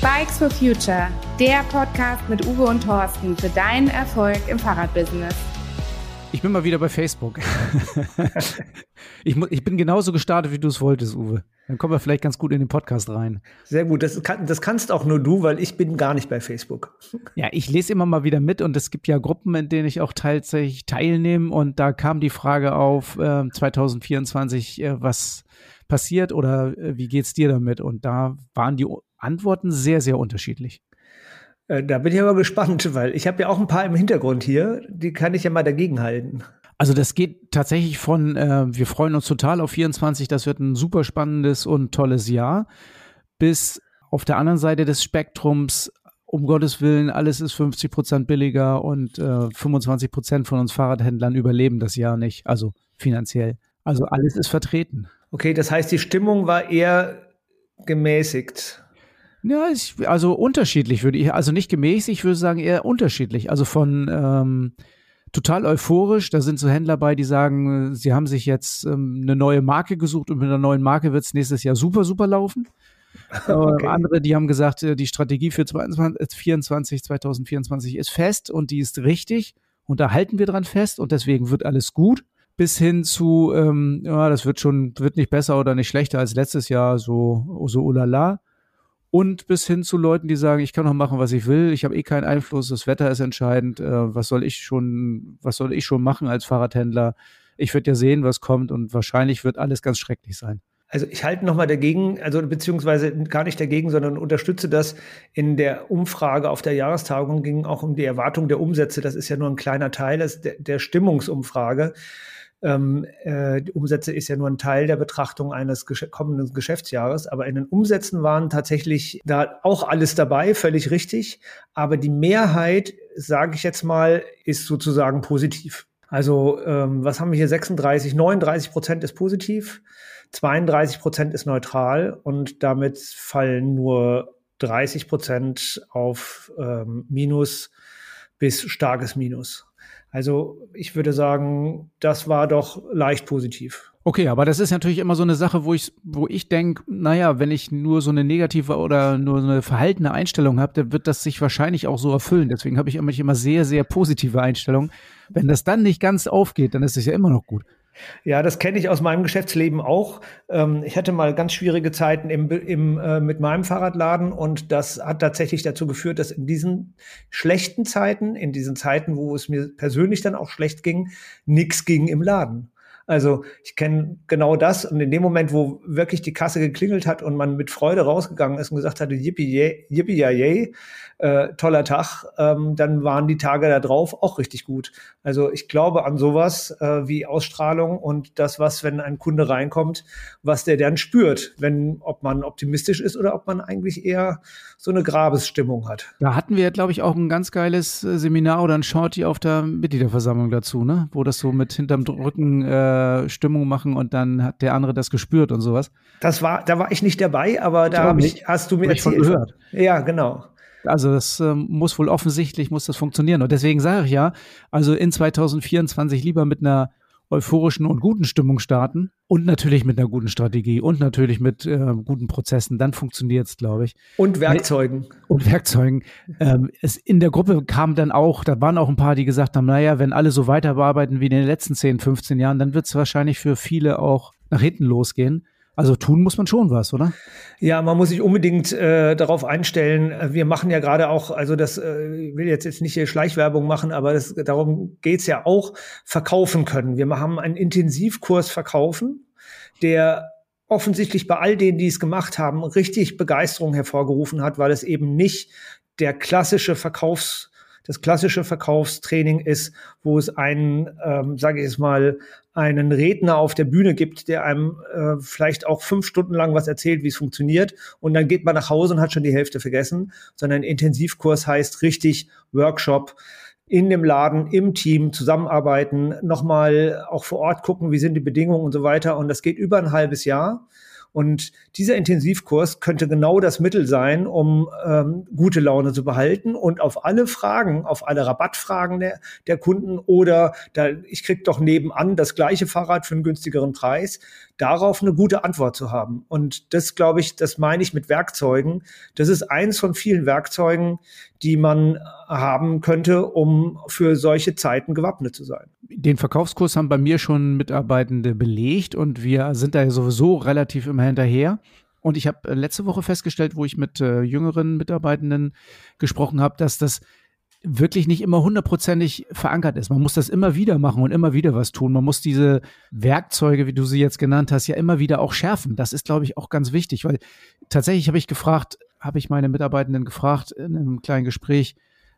Bikes for Future, der Podcast mit Uwe und Thorsten für deinen Erfolg im Fahrradbusiness. Ich bin mal wieder bei Facebook. ich, ich, bin genauso gestartet, wie du es wolltest, Uwe. Dann kommen wir vielleicht ganz gut in den Podcast rein. Sehr gut. Das, kann, das kannst auch nur du, weil ich bin gar nicht bei Facebook. Ja, ich lese immer mal wieder mit und es gibt ja Gruppen, in denen ich auch tatsächlich teilnehme. Und da kam die Frage auf äh, 2024, äh, was passiert oder äh, wie geht's dir damit? Und da waren die Antworten sehr, sehr unterschiedlich. Äh, da bin ich aber gespannt, weil ich habe ja auch ein paar im Hintergrund hier, die kann ich ja mal dagegen halten. Also das geht tatsächlich von, äh, wir freuen uns total auf 24, das wird ein super spannendes und tolles Jahr, bis auf der anderen Seite des Spektrums, um Gottes Willen, alles ist 50 Prozent billiger und äh, 25 Prozent von uns Fahrradhändlern überleben das Jahr nicht, also finanziell. Also alles ist vertreten. Okay, das heißt, die Stimmung war eher gemäßigt. Ja, ich, also unterschiedlich würde ich, also nicht gemäßigt, ich würde sagen eher unterschiedlich. Also von ähm, total euphorisch, da sind so Händler bei, die sagen, sie haben sich jetzt ähm, eine neue Marke gesucht und mit einer neuen Marke wird es nächstes Jahr super, super laufen. Okay. Andere, die haben gesagt, äh, die Strategie für 2024, 2024 ist fest und die ist richtig und da halten wir dran fest und deswegen wird alles gut. Bis hin zu, ähm, ja, das wird schon, wird nicht besser oder nicht schlechter als letztes Jahr, so, so ulala und bis hin zu Leuten, die sagen, ich kann noch machen, was ich will, ich habe eh keinen Einfluss, das Wetter ist entscheidend, äh, was soll ich schon, was soll ich schon machen als Fahrradhändler? Ich würde ja sehen, was kommt und wahrscheinlich wird alles ganz schrecklich sein. Also ich halte nochmal dagegen, also beziehungsweise gar nicht dagegen, sondern unterstütze das. In der Umfrage auf der Jahrestagung ging auch um die Erwartung der Umsätze. Das ist ja nur ein kleiner Teil der, der Stimmungsumfrage. Ähm, äh, die Umsätze ist ja nur ein Teil der Betrachtung eines gesch kommenden Geschäftsjahres, aber in den Umsätzen waren tatsächlich da auch alles dabei, völlig richtig. Aber die Mehrheit, sage ich jetzt mal, ist sozusagen positiv. Also ähm, was haben wir hier? 36, 39 Prozent ist positiv, 32 Prozent ist neutral und damit fallen nur 30 Prozent auf ähm, Minus bis starkes Minus. Also ich würde sagen, das war doch leicht positiv. Okay, aber das ist natürlich immer so eine Sache, wo ich, wo ich denke, naja, wenn ich nur so eine negative oder nur so eine verhaltene Einstellung habe, dann wird das sich wahrscheinlich auch so erfüllen. Deswegen habe ich immer, immer sehr, sehr positive Einstellungen. Wenn das dann nicht ganz aufgeht, dann ist es ja immer noch gut. Ja, das kenne ich aus meinem Geschäftsleben auch. Ähm, ich hatte mal ganz schwierige Zeiten im, im, äh, mit meinem Fahrradladen und das hat tatsächlich dazu geführt, dass in diesen schlechten Zeiten, in diesen Zeiten, wo es mir persönlich dann auch schlecht ging, nichts ging im Laden. Also ich kenne genau das und in dem Moment, wo wirklich die Kasse geklingelt hat und man mit Freude rausgegangen ist und gesagt hatte, yippie, yippie yay, äh, toller Tag, ähm, dann waren die Tage da drauf auch richtig gut. Also ich glaube an sowas äh, wie Ausstrahlung und das, was, wenn ein Kunde reinkommt, was der dann spürt, wenn, ob man optimistisch ist oder ob man eigentlich eher so eine Grabesstimmung hat. Da hatten wir, glaube ich, auch ein ganz geiles äh, Seminar oder ein Shorty auf der Mitgliederversammlung dazu, ne? Wo das so mit hinterm Rücken äh, Stimmung machen und dann hat der andere das gespürt und sowas. Das war, da war ich nicht dabei, aber da ich, hast du mir erzählt. Schon gehört. Ja, genau. Also das ähm, muss wohl offensichtlich, muss das funktionieren. Und deswegen sage ich ja, also in 2024 lieber mit einer euphorischen und guten Stimmung starten und natürlich mit einer guten Strategie und natürlich mit äh, guten Prozessen. Dann funktioniert es, glaube ich. Und Werkzeugen. Und Werkzeugen. ähm, es in der Gruppe kam dann auch, da waren auch ein paar, die gesagt haben, naja, wenn alle so weiterarbeiten wie in den letzten 10, 15 Jahren, dann wird es wahrscheinlich für viele auch nach hinten losgehen. Also tun muss man schon was, oder? Ja, man muss sich unbedingt äh, darauf einstellen. Wir machen ja gerade auch, also das äh, will jetzt jetzt nicht hier Schleichwerbung machen, aber das, darum geht's ja auch, verkaufen können. Wir haben einen Intensivkurs verkaufen, der offensichtlich bei all denen, die es gemacht haben, richtig Begeisterung hervorgerufen hat, weil es eben nicht der klassische Verkaufs das klassische Verkaufstraining ist, wo es einen, ähm, sage ich es mal, einen Redner auf der Bühne gibt, der einem äh, vielleicht auch fünf Stunden lang was erzählt, wie es funktioniert, und dann geht man nach Hause und hat schon die Hälfte vergessen, sondern Intensivkurs heißt richtig Workshop in dem Laden, im Team zusammenarbeiten, nochmal auch vor Ort gucken, wie sind die Bedingungen und so weiter. Und das geht über ein halbes Jahr. Und dieser Intensivkurs könnte genau das Mittel sein, um ähm, gute Laune zu behalten und auf alle Fragen, auf alle Rabattfragen der, der Kunden oder da, ich krieg doch nebenan das gleiche Fahrrad für einen günstigeren Preis, darauf eine gute Antwort zu haben. Und das, glaube ich, das meine ich mit Werkzeugen. Das ist eins von vielen Werkzeugen, die man haben könnte, um für solche Zeiten gewappnet zu sein. Den Verkaufskurs haben bei mir schon Mitarbeitende belegt und wir sind da ja sowieso relativ immer hinterher. Und ich habe letzte Woche festgestellt, wo ich mit äh, jüngeren Mitarbeitenden gesprochen habe, dass das wirklich nicht immer hundertprozentig verankert ist. Man muss das immer wieder machen und immer wieder was tun. Man muss diese Werkzeuge, wie du sie jetzt genannt hast, ja immer wieder auch schärfen. Das ist, glaube ich, auch ganz wichtig, weil tatsächlich habe ich gefragt, habe ich meine Mitarbeitenden gefragt in einem kleinen Gespräch,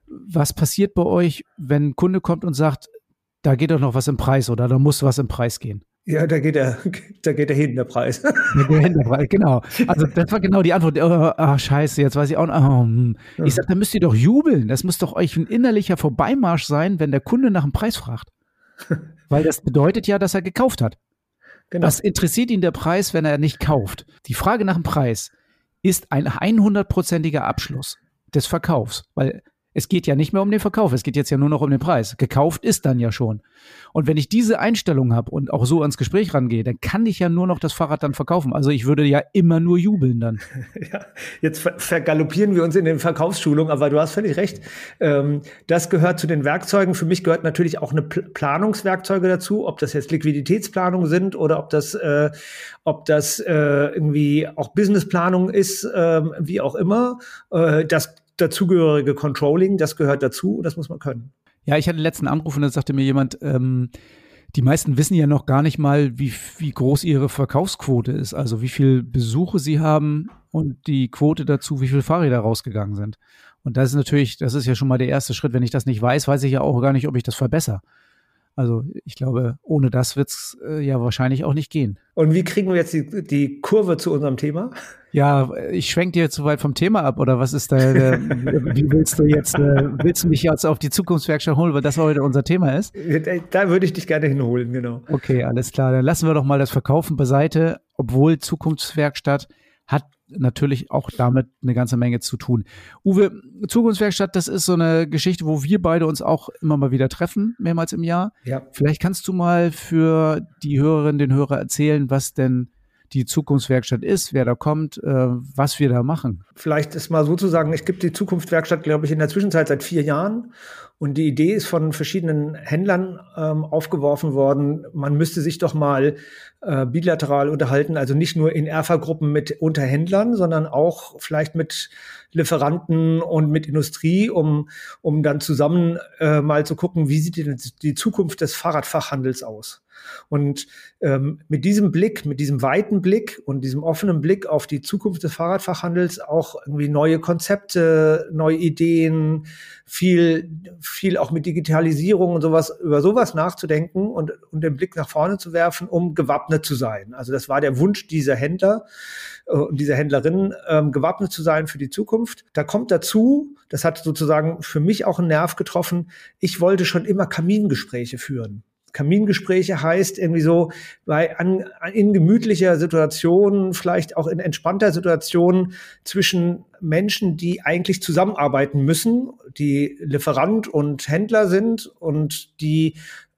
was passiert bei euch, wenn ein Kunde kommt und sagt, da geht doch noch was im Preis oder da muss was im Preis gehen? Ja, da geht der, da geht der hinten der Preis. Da geht der Preis, genau. Also das war genau die Antwort. Oh, oh scheiße, jetzt weiß ich auch noch. Oh, hm. ich sag, da müsst ihr doch jubeln. Das muss doch euch ein innerlicher Vorbeimarsch sein, wenn der Kunde nach dem Preis fragt. Weil das bedeutet ja, dass er gekauft hat. Genau. Was interessiert ihn der Preis, wenn er nicht kauft? Die Frage nach dem Preis ist ein 100%iger Abschluss des Verkaufs, weil es geht ja nicht mehr um den Verkauf, es geht jetzt ja nur noch um den Preis. Gekauft ist dann ja schon. Und wenn ich diese Einstellung habe und auch so ans Gespräch rangehe, dann kann ich ja nur noch das Fahrrad dann verkaufen. Also ich würde ja immer nur jubeln dann. Ja, jetzt ver vergaloppieren wir uns in den Verkaufsschulungen, aber du hast völlig recht. Ähm, das gehört zu den Werkzeugen. Für mich gehört natürlich auch eine P Planungswerkzeuge dazu, ob das jetzt Liquiditätsplanung sind oder ob das, äh, ob das äh, irgendwie auch Businessplanung ist, äh, wie auch immer. Äh, das dazugehörige Controlling, das gehört dazu und das muss man können. Ja, ich hatte den letzten Anruf und da sagte mir jemand, ähm, die meisten wissen ja noch gar nicht mal, wie, wie groß ihre Verkaufsquote ist, also wie viel Besuche sie haben und die Quote dazu, wie viele Fahrräder rausgegangen sind. Und das ist natürlich, das ist ja schon mal der erste Schritt. Wenn ich das nicht weiß, weiß ich ja auch gar nicht, ob ich das verbessere. Also ich glaube, ohne das wird es äh, ja wahrscheinlich auch nicht gehen. Und wie kriegen wir jetzt die, die Kurve zu unserem Thema? Ja, ich schwenke dir zu weit vom Thema ab oder was ist da? Der, wie willst du jetzt? Äh, willst du mich jetzt auf die Zukunftswerkstatt holen, weil das heute unser Thema ist? Da würde ich dich gerne hinholen, genau. Okay, alles klar. Dann lassen wir doch mal das Verkaufen beiseite, obwohl Zukunftswerkstatt hat natürlich auch damit eine ganze Menge zu tun. Uwe, Zukunftswerkstatt, das ist so eine Geschichte, wo wir beide uns auch immer mal wieder treffen, mehrmals im Jahr. Ja. Vielleicht kannst du mal für die Hörerinnen, den Hörer erzählen, was denn die Zukunftswerkstatt ist, wer da kommt, äh, was wir da machen. Vielleicht ist mal so zu sagen, ich gibt die Zukunftswerkstatt, glaube ich, in der Zwischenzeit seit vier Jahren. Und die Idee ist von verschiedenen Händlern ähm, aufgeworfen worden, man müsste sich doch mal äh, bilateral unterhalten, also nicht nur in Erfa-Gruppen mit Unterhändlern, sondern auch vielleicht mit Lieferanten und mit Industrie, um, um dann zusammen äh, mal zu gucken, wie sieht denn die Zukunft des Fahrradfachhandels aus. Und ähm, mit diesem Blick, mit diesem weiten Blick und diesem offenen Blick auf die Zukunft des Fahrradfachhandels auch irgendwie neue Konzepte, neue Ideen, viel, viel auch mit Digitalisierung und sowas, über sowas nachzudenken und, und den Blick nach vorne zu werfen, um gewappnet zu sein. Also das war der Wunsch dieser Händler äh, und dieser Händlerinnen, ähm, gewappnet zu sein für die Zukunft. Da kommt dazu, das hat sozusagen für mich auch einen Nerv getroffen, ich wollte schon immer Kamingespräche führen. Kamingespräche heißt irgendwie so bei an, in gemütlicher Situation, vielleicht auch in entspannter Situation zwischen Menschen, die eigentlich zusammenarbeiten müssen, die Lieferant und Händler sind und die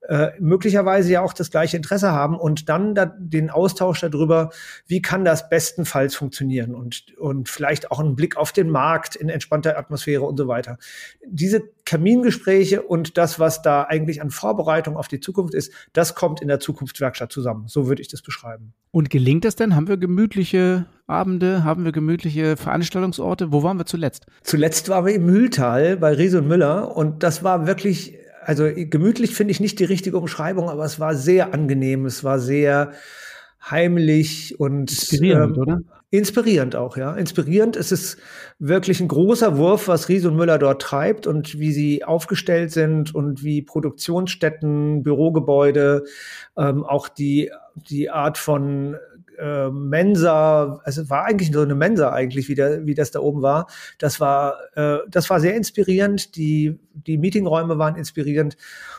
äh, möglicherweise ja auch das gleiche Interesse haben und dann da den Austausch darüber, wie kann das bestenfalls funktionieren und, und vielleicht auch einen Blick auf den Markt in entspannter Atmosphäre und so weiter. Diese Kamingespräche und das, was da eigentlich an Vorbereitung auf die Zukunft ist, das kommt in der Zukunftswerkstatt zusammen. So würde ich das beschreiben. Und gelingt das denn? Haben wir gemütliche Abende? Haben wir gemütliche Veranstaltungsorte? Wo waren wir zuletzt? Zuletzt waren wir im Mühltal bei Riese und Müller und das war wirklich also gemütlich finde ich nicht die richtige Umschreibung, aber es war sehr angenehm, es war sehr heimlich und inspirierend, ähm, oder? Inspirierend auch, ja. Inspirierend. Es ist wirklich ein großer Wurf, was Ries und Müller dort treibt und wie sie aufgestellt sind und wie Produktionsstätten, Bürogebäude, ähm, auch die, die Art von äh, Mensa, also es war eigentlich so eine Mensa eigentlich, wie, der, wie das da oben war. Das war, äh, das war sehr inspirierend. Die, die Meetingräume waren inspirierend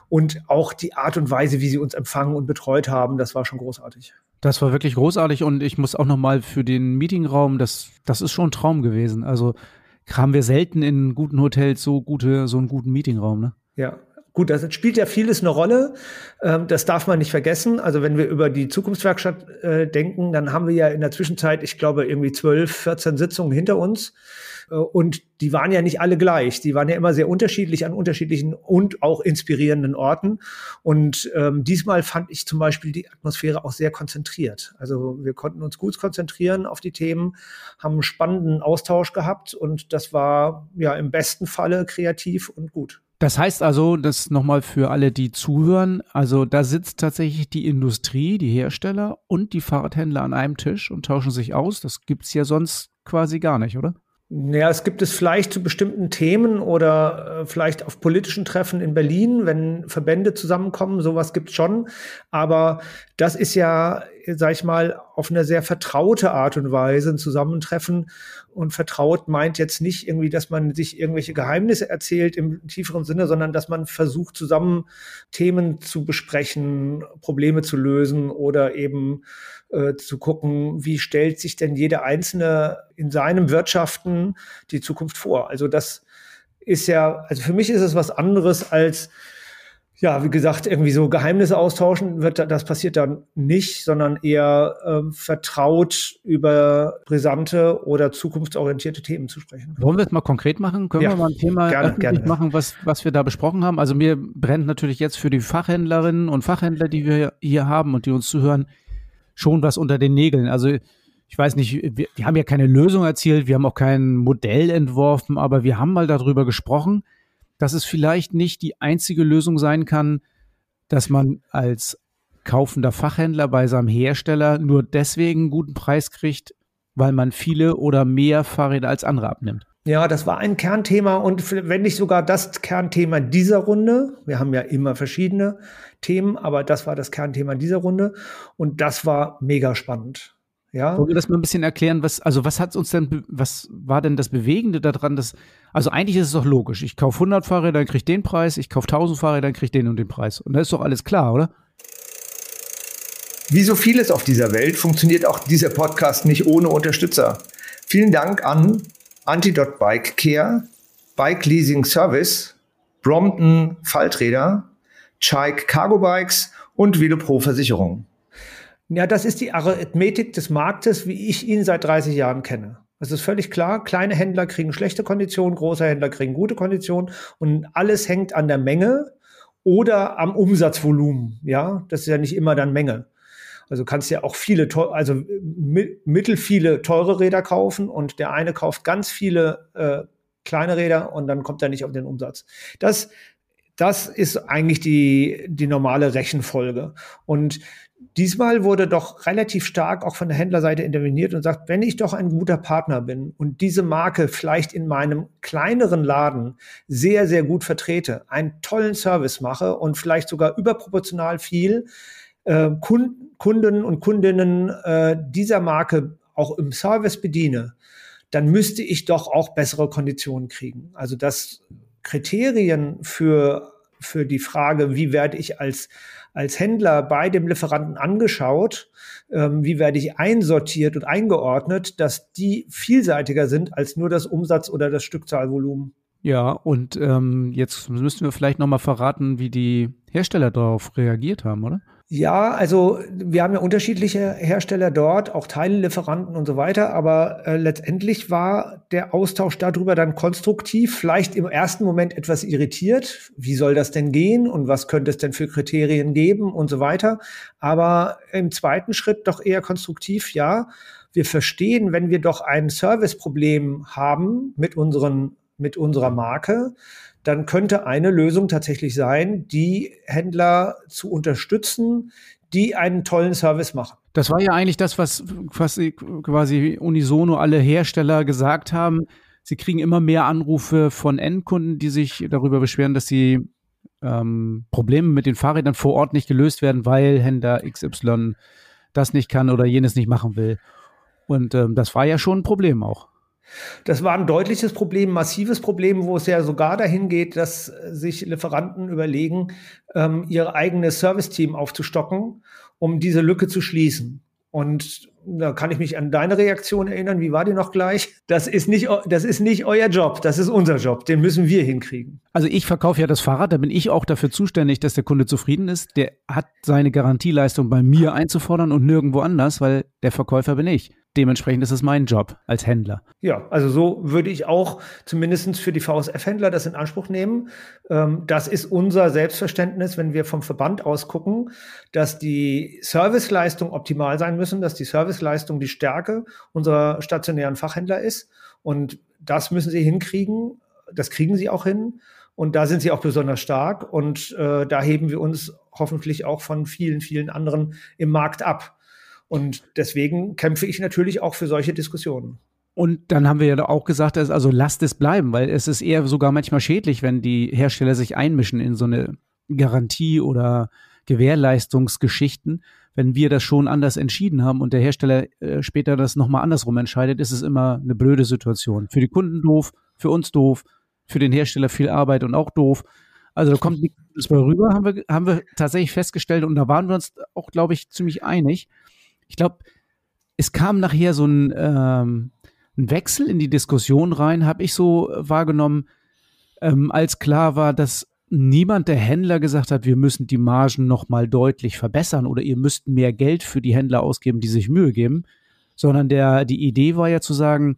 und auch die Art und Weise, wie sie uns empfangen und betreut haben, das war schon großartig. Das war wirklich großartig und ich muss auch noch mal für den Meetingraum, das, das ist schon ein Traum gewesen. Also haben wir selten in guten Hotels so gute, so einen guten Meetingraum, ne? Ja, Gut, das spielt ja vieles eine Rolle. Ähm, das darf man nicht vergessen. Also wenn wir über die Zukunftswerkstatt äh, denken, dann haben wir ja in der Zwischenzeit, ich glaube, irgendwie zwölf, 14 Sitzungen hinter uns. Äh, und die waren ja nicht alle gleich. Die waren ja immer sehr unterschiedlich an unterschiedlichen und auch inspirierenden Orten. Und ähm, diesmal fand ich zum Beispiel die Atmosphäre auch sehr konzentriert. Also wir konnten uns gut konzentrieren auf die Themen, haben einen spannenden Austausch gehabt und das war ja im besten Falle kreativ und gut. Das heißt also, das nochmal für alle, die zuhören, also da sitzt tatsächlich die Industrie, die Hersteller und die Fahrradhändler an einem Tisch und tauschen sich aus. Das gibt's ja sonst quasi gar nicht, oder? Ja, es gibt es vielleicht zu bestimmten Themen oder äh, vielleicht auf politischen Treffen in Berlin, wenn Verbände zusammenkommen, sowas gibt es schon. Aber das ist ja, sag ich mal, auf eine sehr vertraute Art und Weise ein Zusammentreffen. Und vertraut meint jetzt nicht irgendwie, dass man sich irgendwelche Geheimnisse erzählt im tieferen Sinne, sondern dass man versucht, zusammen Themen zu besprechen, Probleme zu lösen oder eben äh, zu gucken, wie stellt sich denn jeder Einzelne in seinem Wirtschaften die Zukunft vor. Also das ist ja, also für mich ist es was anderes als ja, wie gesagt, irgendwie so Geheimnisse austauschen wird, das passiert dann nicht, sondern eher äh, vertraut über brisante oder zukunftsorientierte Themen zu sprechen. Wollen wir es mal konkret machen? Können ja, wir mal ein Thema gerne, gerne. machen, was, was wir da besprochen haben? Also mir brennt natürlich jetzt für die Fachhändlerinnen und Fachhändler, die wir hier haben und die uns zuhören, schon was unter den Nägeln. Also ich weiß nicht, wir, wir haben ja keine Lösung erzielt, wir haben auch kein Modell entworfen, aber wir haben mal darüber gesprochen, dass es vielleicht nicht die einzige Lösung sein kann, dass man als kaufender Fachhändler bei seinem Hersteller nur deswegen einen guten Preis kriegt, weil man viele oder mehr Fahrräder als andere abnimmt. Ja, das war ein Kernthema und wenn nicht sogar das Kernthema dieser Runde. Wir haben ja immer verschiedene Themen, aber das war das Kernthema dieser Runde und das war mega spannend. Ja. Wollen wir das mal ein bisschen erklären, was, also was hat uns denn, was war denn das Bewegende daran, dass, also eigentlich ist es doch logisch. Ich kaufe 100 Fahrräder, dann kriege ich den Preis, ich kaufe 1000 Fahrräder, dann kriege ich den und den Preis. Und da ist doch alles klar, oder? Wie so vieles auf dieser Welt funktioniert auch dieser Podcast nicht ohne Unterstützer. Vielen Dank an Antidot Bike Care, Bike Leasing Service, Brompton Falträder, Chike Cargo Bikes und Velopro Versicherung. Ja, das ist die Arithmetik des Marktes, wie ich ihn seit 30 Jahren kenne. Es ist völlig klar, kleine Händler kriegen schlechte Konditionen, große Händler kriegen gute Konditionen und alles hängt an der Menge oder am Umsatzvolumen. Ja, das ist ja nicht immer dann Menge. Also kannst ja auch viele, also mittel viele teure Räder kaufen und der eine kauft ganz viele äh, kleine Räder und dann kommt er nicht auf den Umsatz. Das, das ist eigentlich die, die normale Rechenfolge. Und diesmal wurde doch relativ stark auch von der Händlerseite interveniert und sagt, wenn ich doch ein guter Partner bin und diese Marke vielleicht in meinem kleineren Laden sehr, sehr gut vertrete, einen tollen Service mache und vielleicht sogar überproportional viel, äh, Kunden und Kundinnen äh, dieser Marke auch im Service bediene, dann müsste ich doch auch bessere Konditionen kriegen. Also das Kriterien für, für die Frage, wie werde ich als, als Händler bei dem Lieferanten angeschaut, ähm, wie werde ich einsortiert und eingeordnet, dass die vielseitiger sind als nur das Umsatz- oder das Stückzahlvolumen. Ja, und ähm, jetzt müssten wir vielleicht nochmal verraten, wie die Hersteller darauf reagiert haben, oder? Ja, also wir haben ja unterschiedliche Hersteller dort, auch Teillieferanten und so weiter, aber äh, letztendlich war der Austausch darüber dann konstruktiv, vielleicht im ersten Moment etwas irritiert. Wie soll das denn gehen und was könnte es denn für Kriterien geben und so weiter. Aber im zweiten Schritt doch eher konstruktiv, ja. Wir verstehen, wenn wir doch ein Serviceproblem haben mit unseren mit unserer Marke, dann könnte eine Lösung tatsächlich sein, die Händler zu unterstützen, die einen tollen Service machen. Das war ja eigentlich das, was quasi, quasi unisono alle Hersteller gesagt haben. Sie kriegen immer mehr Anrufe von Endkunden, die sich darüber beschweren, dass sie ähm, Probleme mit den Fahrrädern vor Ort nicht gelöst werden, weil Händler XY das nicht kann oder jenes nicht machen will. Und ähm, das war ja schon ein Problem auch. Das war ein deutliches Problem, massives Problem, wo es ja sogar dahin geht, dass sich Lieferanten überlegen, ähm, ihr eigenes Serviceteam aufzustocken, um diese Lücke zu schließen. Und da kann ich mich an deine Reaktion erinnern. Wie war die noch gleich? Das ist nicht, das ist nicht euer Job. Das ist unser Job. Den müssen wir hinkriegen. Also ich verkaufe ja das Fahrrad. Da bin ich auch dafür zuständig, dass der Kunde zufrieden ist. Der hat seine Garantieleistung bei mir einzufordern und nirgendwo anders, weil der Verkäufer bin ich dementsprechend ist es mein Job als Händler. Ja, also so würde ich auch zumindest für die VSF-Händler das in Anspruch nehmen. Ähm, das ist unser Selbstverständnis, wenn wir vom Verband aus gucken, dass die Serviceleistung optimal sein müssen, dass die Serviceleistung die Stärke unserer stationären Fachhändler ist. Und das müssen sie hinkriegen. Das kriegen sie auch hin. Und da sind sie auch besonders stark. Und äh, da heben wir uns hoffentlich auch von vielen, vielen anderen im Markt ab. Und deswegen kämpfe ich natürlich auch für solche Diskussionen. Und dann haben wir ja auch gesagt, also lasst es bleiben, weil es ist eher sogar manchmal schädlich, wenn die Hersteller sich einmischen in so eine Garantie oder Gewährleistungsgeschichten. Wenn wir das schon anders entschieden haben und der Hersteller äh, später das nochmal andersrum entscheidet, ist es immer eine blöde Situation. Für die Kunden doof, für uns doof, für den Hersteller viel Arbeit und auch doof. Also da kommt nichts mehr rüber, haben wir, haben wir tatsächlich festgestellt und da waren wir uns auch, glaube ich, ziemlich einig ich glaube, es kam nachher so ein, ähm, ein, Wechsel in die Diskussion rein, habe ich so wahrgenommen, ähm, als klar war, dass niemand der Händler gesagt hat, wir müssen die Margen nochmal deutlich verbessern oder ihr müsst mehr Geld für die Händler ausgeben, die sich Mühe geben, sondern der, die Idee war ja zu sagen,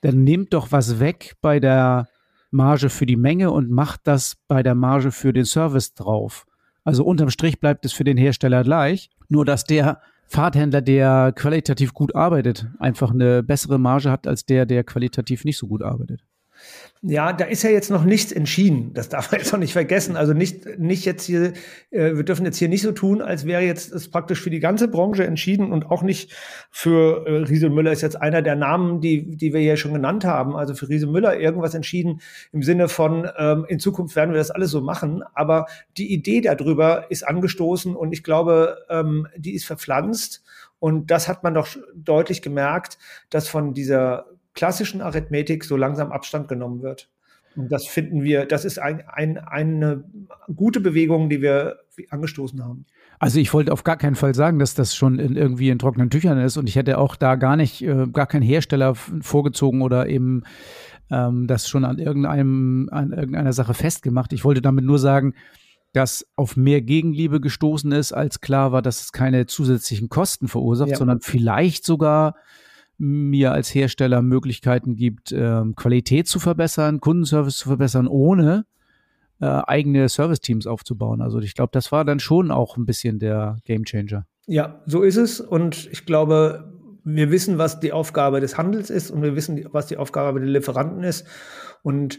dann nehmt doch was weg bei der Marge für die Menge und macht das bei der Marge für den Service drauf. Also unterm Strich bleibt es für den Hersteller gleich, nur dass der Fahrthändler, der qualitativ gut arbeitet, einfach eine bessere Marge hat als der, der qualitativ nicht so gut arbeitet. Ja, da ist ja jetzt noch nichts entschieden. Das darf man jetzt auch nicht vergessen. Also nicht, nicht jetzt hier, äh, wir dürfen jetzt hier nicht so tun, als wäre jetzt es praktisch für die ganze Branche entschieden und auch nicht für äh, Riese Müller ist jetzt einer der Namen, die, die wir hier schon genannt haben. Also für Riese Müller irgendwas entschieden im Sinne von, ähm, in Zukunft werden wir das alles so machen. Aber die Idee darüber ist angestoßen und ich glaube, ähm, die ist verpflanzt. Und das hat man doch deutlich gemerkt, dass von dieser klassischen Arithmetik so langsam Abstand genommen wird. Und das finden wir, das ist ein, ein, eine gute Bewegung, die wir angestoßen haben. Also ich wollte auf gar keinen Fall sagen, dass das schon in, irgendwie in trockenen Tüchern ist und ich hätte auch da gar nicht, äh, gar keinen Hersteller vorgezogen oder eben ähm, das schon an irgendeinem, an irgendeiner Sache festgemacht. Ich wollte damit nur sagen, dass auf mehr Gegenliebe gestoßen ist, als klar war, dass es keine zusätzlichen Kosten verursacht, ja. sondern vielleicht sogar mir als Hersteller Möglichkeiten gibt, ähm, Qualität zu verbessern, Kundenservice zu verbessern, ohne äh, eigene Service-Teams aufzubauen. Also ich glaube, das war dann schon auch ein bisschen der Gamechanger. Ja, so ist es. Und ich glaube, wir wissen, was die Aufgabe des Handels ist und wir wissen, was die Aufgabe der Lieferanten ist. Und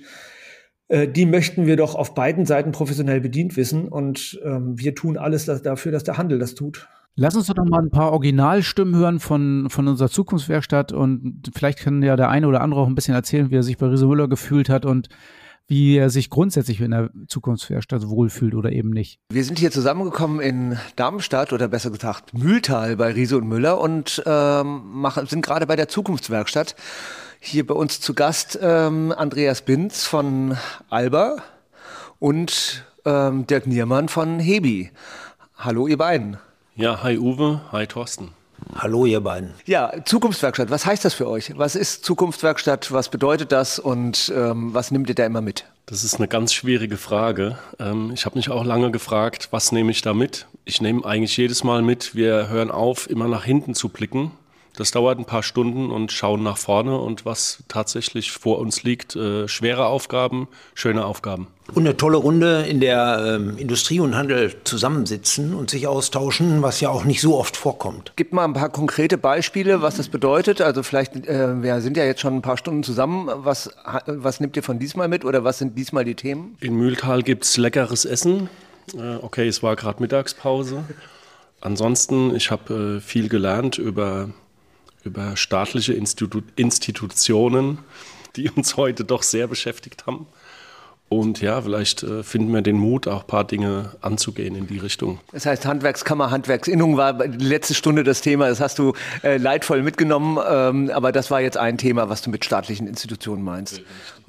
äh, die möchten wir doch auf beiden Seiten professionell bedient wissen. Und ähm, wir tun alles dafür, dass der Handel das tut. Lass uns doch mal ein paar Originalstimmen hören von, von unserer Zukunftswerkstatt und vielleicht kann ja der eine oder andere auch ein bisschen erzählen, wie er sich bei Riese Müller gefühlt hat und wie er sich grundsätzlich in der Zukunftswerkstatt wohlfühlt oder eben nicht. Wir sind hier zusammengekommen in Darmstadt oder besser gesagt Mühltal bei Riese und Müller und ähm, machen, sind gerade bei der Zukunftswerkstatt. Hier bei uns zu Gast ähm, Andreas Binz von Alba und ähm, Dirk Niermann von Hebi. Hallo ihr beiden. Ja, hi Uwe, hi Thorsten. Hallo ihr beiden. Ja, Zukunftswerkstatt, was heißt das für euch? Was ist Zukunftswerkstatt? Was bedeutet das und ähm, was nimmt ihr da immer mit? Das ist eine ganz schwierige Frage. Ähm, ich habe mich auch lange gefragt, was nehme ich da mit? Ich nehme eigentlich jedes Mal mit, wir hören auf, immer nach hinten zu blicken das dauert ein paar Stunden und schauen nach vorne und was tatsächlich vor uns liegt. Äh, schwere Aufgaben, schöne Aufgaben. Und eine tolle Runde, in der ähm, Industrie und Handel zusammensitzen und sich austauschen, was ja auch nicht so oft vorkommt. Gib mal ein paar konkrete Beispiele, was das bedeutet. Also vielleicht, äh, wir sind ja jetzt schon ein paar Stunden zusammen. Was, was nehmt ihr von diesmal mit oder was sind diesmal die Themen? In Mühltal gibt es leckeres Essen. Äh, okay, es war gerade Mittagspause. Ansonsten, ich habe äh, viel gelernt über über staatliche Institu Institutionen, die uns heute doch sehr beschäftigt haben. Und ja, vielleicht äh, finden wir den Mut, auch ein paar Dinge anzugehen in die Richtung. Das heißt, Handwerkskammer, Handwerksinnung war die letzte Stunde das Thema. Das hast du äh, leidvoll mitgenommen. Ähm, aber das war jetzt ein Thema, was du mit staatlichen Institutionen meinst.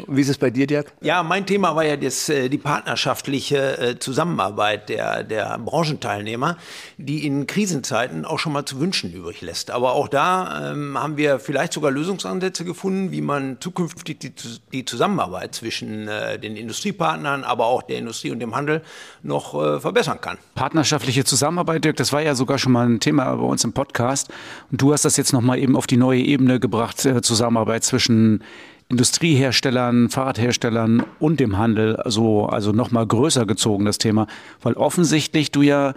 Wie ist es bei dir, Dirk? Ja, mein Thema war ja das, äh, die partnerschaftliche äh, Zusammenarbeit der, der Branchenteilnehmer, die in Krisenzeiten auch schon mal zu wünschen übrig lässt. Aber auch da ähm, haben wir vielleicht sogar Lösungsansätze gefunden, wie man zukünftig die, die Zusammenarbeit zwischen äh, den Industriepartnern, aber auch der Industrie und dem Handel noch äh, verbessern kann. Partnerschaftliche Zusammenarbeit, Dirk, das war ja sogar schon mal ein Thema bei uns im Podcast. Und du hast das jetzt nochmal eben auf die neue Ebene gebracht, äh, Zusammenarbeit zwischen Industrieherstellern, Fahrradherstellern und dem Handel, also, also nochmal größer gezogen, das Thema. Weil offensichtlich du ja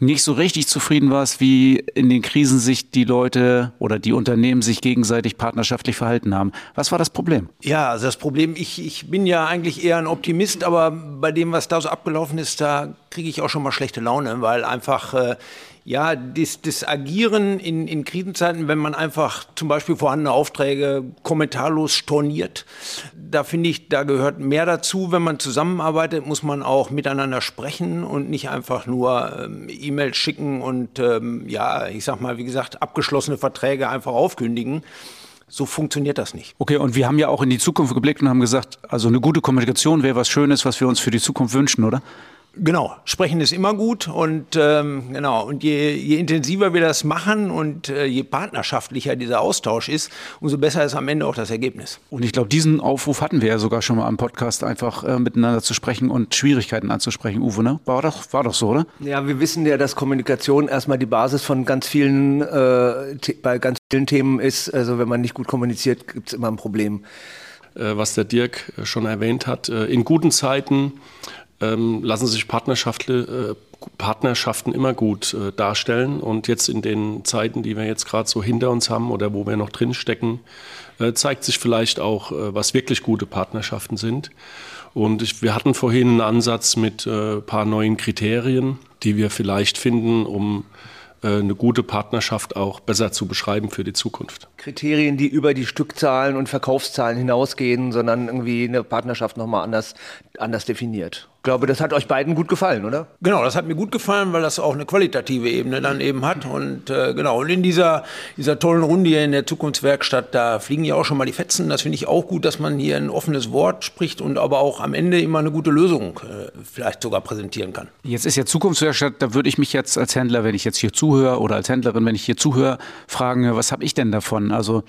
nicht so richtig zufrieden warst, wie in den Krisen sich die Leute oder die Unternehmen sich gegenseitig partnerschaftlich verhalten haben. Was war das Problem? Ja, also das Problem, ich, ich bin ja eigentlich eher ein Optimist, aber bei dem, was da so abgelaufen ist, da kriege ich auch schon mal schlechte Laune, weil einfach äh, ja, das, das Agieren in, in Krisenzeiten, wenn man einfach zum Beispiel vorhandene Aufträge kommentarlos storniert, da finde ich, da gehört mehr dazu. Wenn man zusammenarbeitet, muss man auch miteinander sprechen und nicht einfach nur ähm, E-Mails schicken und ähm, ja, ich sag mal, wie gesagt, abgeschlossene Verträge einfach aufkündigen. So funktioniert das nicht. Okay, und wir haben ja auch in die Zukunft geblickt und haben gesagt, also eine gute Kommunikation wäre was Schönes, was wir uns für die Zukunft wünschen, oder? Genau, sprechen ist immer gut und ähm, genau und je, je intensiver wir das machen und äh, je partnerschaftlicher dieser Austausch ist, umso besser ist am Ende auch das Ergebnis. Und ich glaube, diesen Aufruf hatten wir ja sogar schon mal am Podcast, einfach äh, miteinander zu sprechen und Schwierigkeiten anzusprechen. Uwe, ne? War doch, war doch so, oder? Ja, wir wissen ja, dass Kommunikation erstmal die Basis von ganz vielen, äh, bei ganz vielen Themen ist. Also wenn man nicht gut kommuniziert, gibt es immer ein Problem. Äh, was der Dirk schon erwähnt hat, äh, in guten Zeiten ähm, lassen sich äh, Partnerschaften immer gut äh, darstellen. Und jetzt in den Zeiten, die wir jetzt gerade so hinter uns haben oder wo wir noch drin stecken, äh, zeigt sich vielleicht auch, äh, was wirklich gute Partnerschaften sind. Und ich, wir hatten vorhin einen Ansatz mit ein äh, paar neuen Kriterien, die wir vielleicht finden, um äh, eine gute Partnerschaft auch besser zu beschreiben für die Zukunft. Kriterien, die über die Stückzahlen und Verkaufszahlen hinausgehen, sondern irgendwie eine Partnerschaft nochmal anders, anders definiert. Ich glaube, das hat euch beiden gut gefallen, oder? Genau, das hat mir gut gefallen, weil das auch eine qualitative Ebene dann eben hat. Und äh, genau, und in dieser, dieser tollen Runde hier in der Zukunftswerkstatt, da fliegen ja auch schon mal die Fetzen. Das finde ich auch gut, dass man hier ein offenes Wort spricht und aber auch am Ende immer eine gute Lösung äh, vielleicht sogar präsentieren kann. Jetzt ist ja Zukunftswerkstatt, da würde ich mich jetzt als Händler, wenn ich jetzt hier zuhöre oder als Händlerin, wenn ich hier zuhöre, fragen, was habe ich denn davon? Also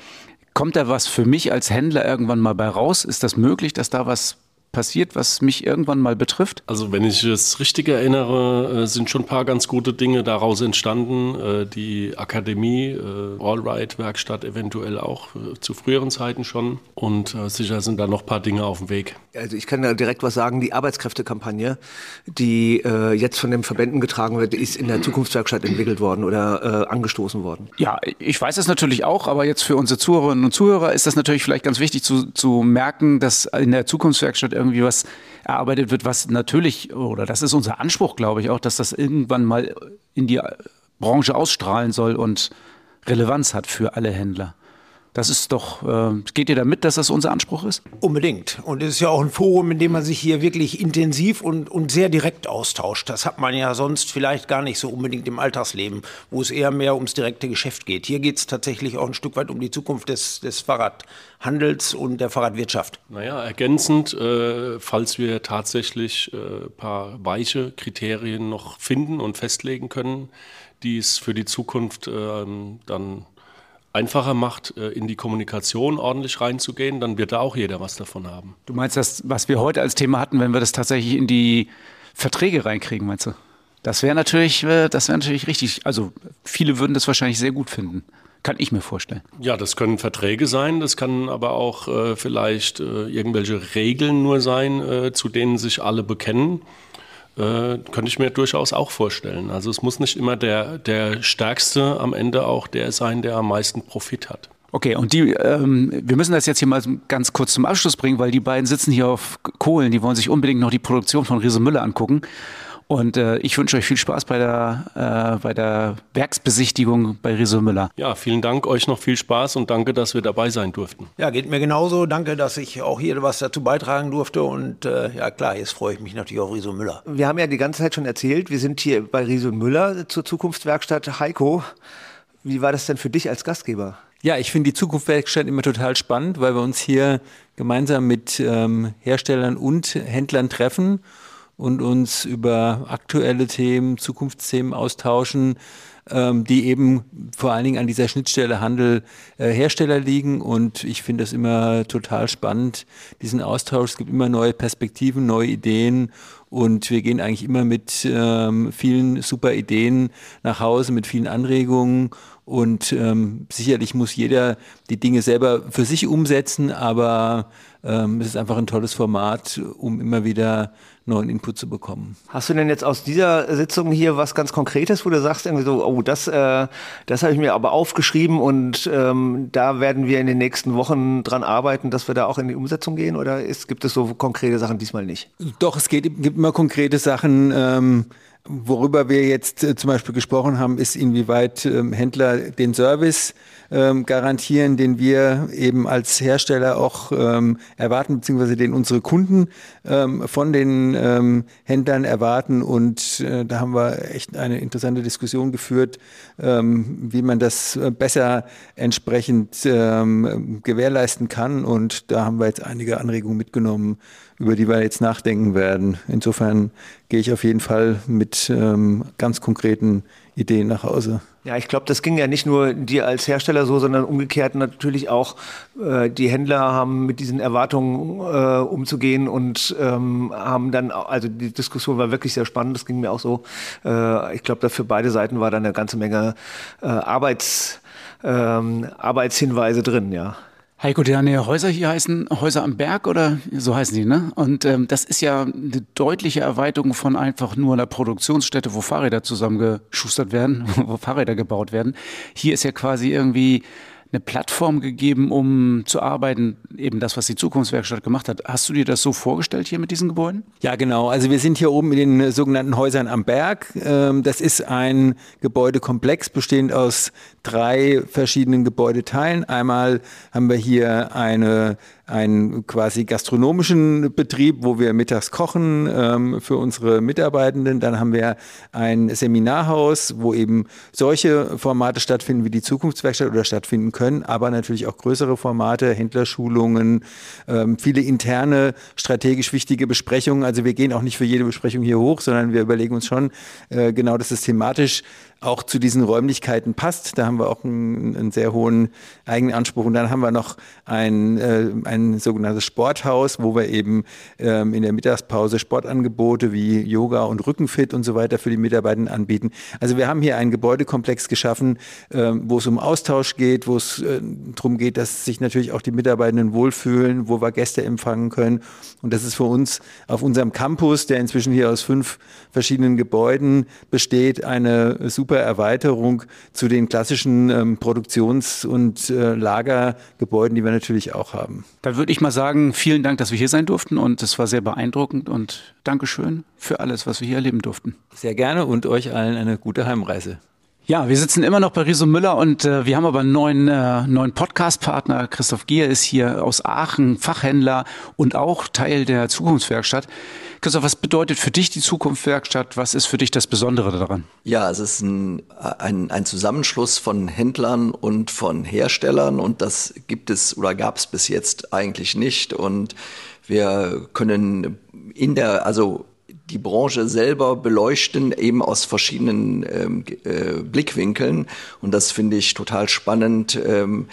kommt da was für mich als Händler irgendwann mal bei raus? Ist das möglich, dass da was passiert, was mich irgendwann mal betrifft? Also wenn ich es richtig erinnere, äh, sind schon ein paar ganz gute Dinge daraus entstanden. Äh, die Akademie, äh, Allright-Werkstatt eventuell auch zu früheren Zeiten schon. Und sicher sind da noch ein paar Dinge auf dem Weg. Also ich kann da direkt was sagen. Die Arbeitskräftekampagne, die jetzt von den Verbänden getragen wird, ist in der Zukunftswerkstatt entwickelt worden oder angestoßen worden. Ja, ich weiß es natürlich auch, aber jetzt für unsere Zuhörerinnen und Zuhörer ist das natürlich vielleicht ganz wichtig zu, zu merken, dass in der Zukunftswerkstatt irgendwie was erarbeitet wird, was natürlich, oder das ist unser Anspruch, glaube ich auch, dass das irgendwann mal in die Branche ausstrahlen soll und Relevanz hat für alle Händler. Das ist doch, äh, geht ihr damit, dass das unser Anspruch ist? Unbedingt. Und es ist ja auch ein Forum, in dem man sich hier wirklich intensiv und, und sehr direkt austauscht. Das hat man ja sonst vielleicht gar nicht so unbedingt im Alltagsleben, wo es eher mehr ums direkte Geschäft geht. Hier geht es tatsächlich auch ein Stück weit um die Zukunft des, des Fahrradhandels und der Fahrradwirtschaft. Naja, ergänzend, äh, falls wir tatsächlich ein äh, paar weiche Kriterien noch finden und festlegen können, die es für die Zukunft ähm, dann einfacher macht, äh, in die Kommunikation ordentlich reinzugehen, dann wird da auch jeder was davon haben. Du meinst das, was wir heute als Thema hatten, wenn wir das tatsächlich in die Verträge reinkriegen, meinst du? Das wäre natürlich, äh, das wäre natürlich richtig. Also viele würden das wahrscheinlich sehr gut finden. Kann ich mir vorstellen. Ja, das können Verträge sein, das kann aber auch äh, vielleicht äh, irgendwelche Regeln nur sein, äh, zu denen sich alle bekennen äh, könnte ich mir durchaus auch vorstellen. Also es muss nicht immer der, der Stärkste am Ende auch der sein, der am meisten Profit hat. Okay, und die, ähm, wir müssen das jetzt hier mal ganz kurz zum Abschluss bringen, weil die beiden sitzen hier auf Kohlen, die wollen sich unbedingt noch die Produktion von Riese Müller angucken. Und äh, ich wünsche euch viel Spaß bei der, äh, bei der Werksbesichtigung bei Riso Müller. Ja, vielen Dank, euch noch viel Spaß und danke, dass wir dabei sein durften. Ja, geht mir genauso. Danke, dass ich auch hier was dazu beitragen durfte. Und äh, ja, klar, jetzt freue ich mich natürlich auf Riso Müller. Wir haben ja die ganze Zeit schon erzählt, wir sind hier bei Riso Müller zur Zukunftswerkstatt. Heiko, wie war das denn für dich als Gastgeber? Ja, ich finde die Zukunftswerkstatt immer total spannend, weil wir uns hier gemeinsam mit ähm, Herstellern und Händlern treffen und uns über aktuelle Themen, Zukunftsthemen austauschen, ähm, die eben vor allen Dingen an dieser Schnittstelle Handel äh, Hersteller liegen. Und ich finde das immer total spannend, diesen Austausch. Es gibt immer neue Perspektiven, neue Ideen. Und wir gehen eigentlich immer mit ähm, vielen super Ideen nach Hause, mit vielen Anregungen. Und ähm, sicherlich muss jeder die Dinge selber für sich umsetzen, aber ähm, es ist einfach ein tolles Format, um immer wieder neuen Input zu bekommen. Hast du denn jetzt aus dieser Sitzung hier was ganz Konkretes, wo du sagst irgendwie so, oh, das, äh, das habe ich mir aber aufgeschrieben und ähm, da werden wir in den nächsten Wochen dran arbeiten, dass wir da auch in die Umsetzung gehen? Oder ist, gibt es so konkrete Sachen diesmal nicht? Doch, es geht, gibt immer konkrete Sachen. Ähm, Worüber wir jetzt äh, zum Beispiel gesprochen haben, ist, inwieweit ähm, Händler den Service ähm, garantieren, den wir eben als Hersteller auch ähm, erwarten, beziehungsweise den unsere Kunden ähm, von den ähm, Händlern erwarten. Und äh, da haben wir echt eine interessante Diskussion geführt, ähm, wie man das äh, besser entsprechend gewährleisten kann. Und da haben wir jetzt einige Anregungen mitgenommen, über die wir jetzt nachdenken werden. Insofern gehe ich auf jeden Fall mit ähm, ganz konkreten Ideen nach Hause. Ja, ich glaube, das ging ja nicht nur dir als Hersteller so, sondern umgekehrt natürlich auch äh, die Händler haben mit diesen Erwartungen äh, umzugehen und ähm, haben dann, also die Diskussion war wirklich sehr spannend, das ging mir auch so. Äh, ich glaube, da für beide Seiten war da eine ganze Menge äh, Arbeits, ähm, Arbeitshinweise drin, ja. Heiko, deine Häuser hier heißen Häuser am Berg oder so heißen die, ne? Und ähm, das ist ja eine deutliche Erweiterung von einfach nur einer Produktionsstätte, wo Fahrräder zusammengeschustert werden, wo Fahrräder gebaut werden. Hier ist ja quasi irgendwie eine Plattform gegeben, um zu arbeiten, eben das, was die Zukunftswerkstatt gemacht hat. Hast du dir das so vorgestellt hier mit diesen Gebäuden? Ja, genau. Also wir sind hier oben in den sogenannten Häusern am Berg. Ähm, das ist ein Gebäudekomplex bestehend aus drei verschiedenen Gebäudeteilen. Einmal haben wir hier eine einen quasi gastronomischen Betrieb, wo wir mittags kochen ähm, für unsere Mitarbeitenden. Dann haben wir ein Seminarhaus, wo eben solche Formate stattfinden wie die Zukunftswerkstatt oder stattfinden können, aber natürlich auch größere Formate, Händlerschulungen, ähm, viele interne, strategisch wichtige Besprechungen. Also wir gehen auch nicht für jede Besprechung hier hoch, sondern wir überlegen uns schon äh, genau, dass es thematisch auch zu diesen Räumlichkeiten passt. Da haben wir auch einen, einen sehr hohen eigenen Anspruch. Und dann haben wir noch ein, äh, ein sogenanntes Sporthaus, wo wir eben ähm, in der Mittagspause Sportangebote wie Yoga und Rückenfit und so weiter für die Mitarbeiter anbieten. Also wir haben hier einen Gebäudekomplex geschaffen, ähm, wo es um Austausch geht, wo es äh, darum geht, dass sich natürlich auch die Mitarbeitenden wohlfühlen, wo wir Gäste empfangen können. Und das ist für uns auf unserem Campus, der inzwischen hier aus fünf verschiedenen Gebäuden besteht, eine super super Erweiterung zu den klassischen ähm, Produktions- und äh, Lagergebäuden, die wir natürlich auch haben. Dann würde ich mal sagen, vielen Dank, dass wir hier sein durften und es war sehr beeindruckend und Dankeschön für alles, was wir hier erleben durften. Sehr gerne und euch allen eine gute Heimreise. Ja, wir sitzen immer noch bei Riso Müller und äh, wir haben aber einen neuen, äh, neuen Podcast-Partner. Christoph Gier ist hier aus Aachen, Fachhändler und auch Teil der Zukunftswerkstatt. Christoph, was bedeutet für dich die Zukunftswerkstatt? Was ist für dich das Besondere daran? Ja, es ist ein, ein, ein Zusammenschluss von Händlern und von Herstellern und das gibt es oder gab es bis jetzt eigentlich nicht. Und wir können in der, also die Branche selber beleuchten, eben aus verschiedenen ähm, äh, Blickwinkeln. Und das finde ich total spannend. Ähm,